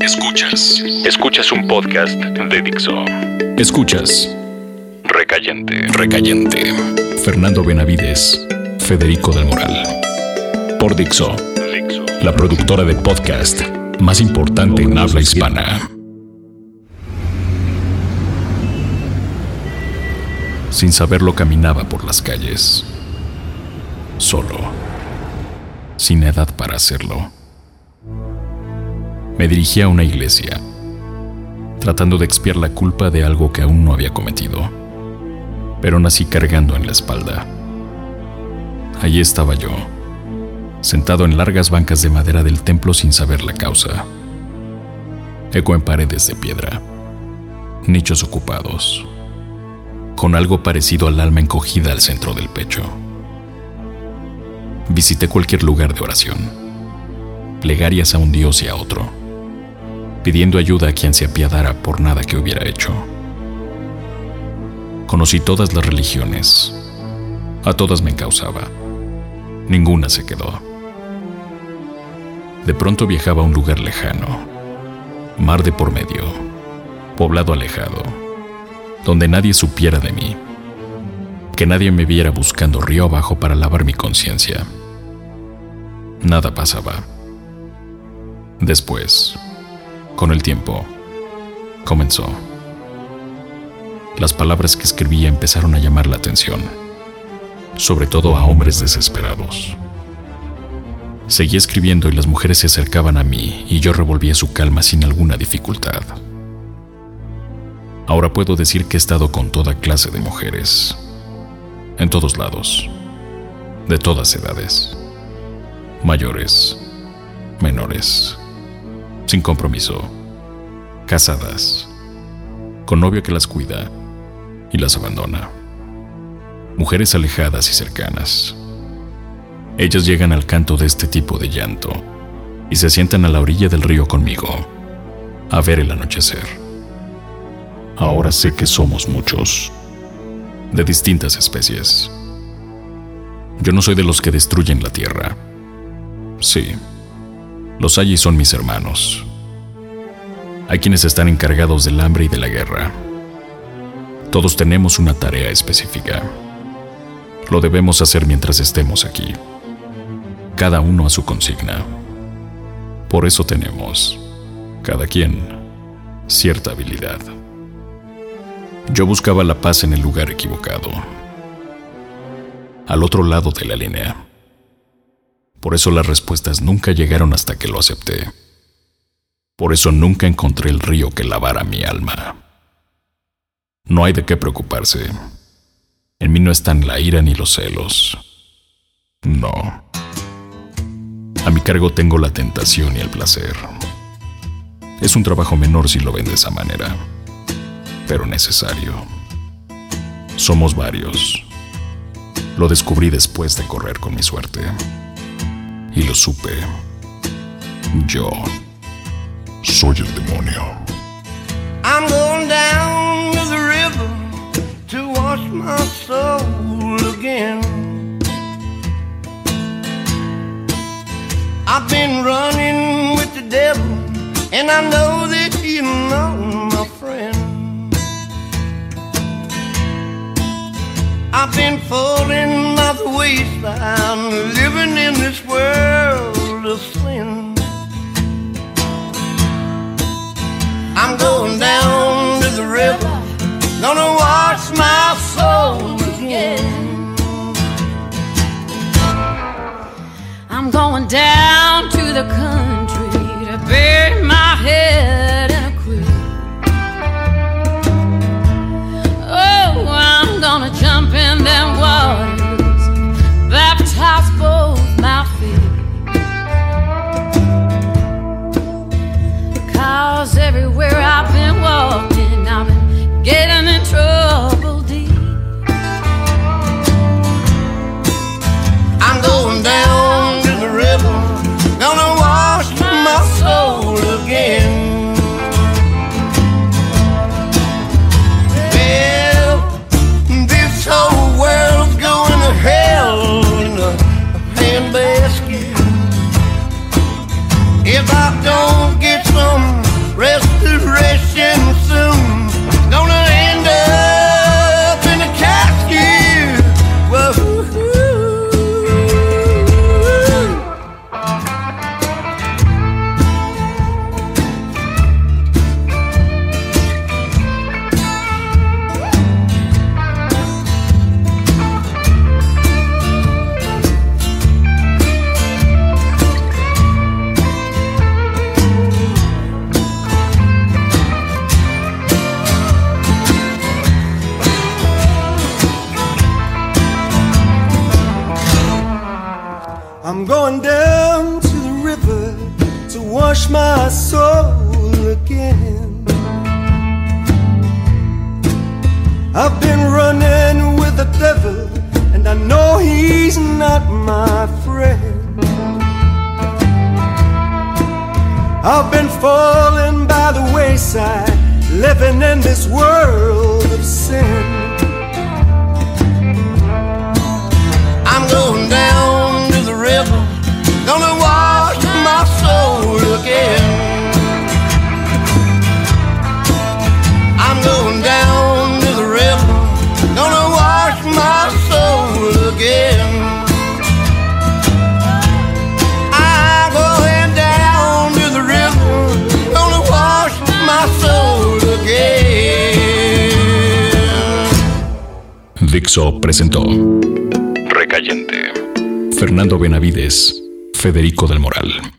Escuchas. Escuchas un podcast de Dixo. Escuchas. Recayente. Recayente. Fernando Benavides. Federico del Moral. Por Dixo. La productora de podcast más importante en habla hispana. Sin saberlo caminaba por las calles. Solo. Sin edad para hacerlo me dirigí a una iglesia, tratando de expiar la culpa de algo que aún no había cometido, pero nací cargando en la espalda. Allí estaba yo, sentado en largas bancas de madera del templo sin saber la causa. Eco en paredes de piedra, nichos ocupados, con algo parecido al alma encogida al centro del pecho. Visité cualquier lugar de oración, plegarias a un dios y a otro pidiendo ayuda a quien se apiadara por nada que hubiera hecho. Conocí todas las religiones. A todas me encausaba. Ninguna se quedó. De pronto viajaba a un lugar lejano, mar de por medio, poblado alejado, donde nadie supiera de mí, que nadie me viera buscando río abajo para lavar mi conciencia. Nada pasaba. Después, con el tiempo, comenzó. Las palabras que escribía empezaron a llamar la atención, sobre todo a hombres desesperados. Seguí escribiendo y las mujeres se acercaban a mí y yo revolvía su calma sin alguna dificultad. Ahora puedo decir que he estado con toda clase de mujeres, en todos lados, de todas edades, mayores, menores sin compromiso, casadas, con novio que las cuida y las abandona, mujeres alejadas y cercanas. Ellas llegan al canto de este tipo de llanto y se sientan a la orilla del río conmigo a ver el anochecer. Ahora sé que somos muchos, de distintas especies. Yo no soy de los que destruyen la tierra. Sí, los hay son mis hermanos. Hay quienes están encargados del hambre y de la guerra. Todos tenemos una tarea específica. Lo debemos hacer mientras estemos aquí. Cada uno a su consigna. Por eso tenemos, cada quien, cierta habilidad. Yo buscaba la paz en el lugar equivocado, al otro lado de la línea. Por eso las respuestas nunca llegaron hasta que lo acepté. Por eso nunca encontré el río que lavara mi alma. No hay de qué preocuparse. En mí no están la ira ni los celos. No. A mi cargo tengo la tentación y el placer. Es un trabajo menor si lo ven de esa manera, pero necesario. Somos varios. Lo descubrí después de correr con mi suerte y lo supe. Yo soy el demonio. I'm going down to the river to wash my soul again. I've been running with the devil, and I know that you know, my friend. I've been falling by the wayside, living in this world Going down to the river, gonna wash my soul again. I'm going down to the country to bury I'm going down to the river to wash my soul again. I've been running with the devil, and I know he's not my friend. I've been falling by the wayside, living in this world of sin. Dixo presentó Recayente. Fernando Benavides, Federico del Moral.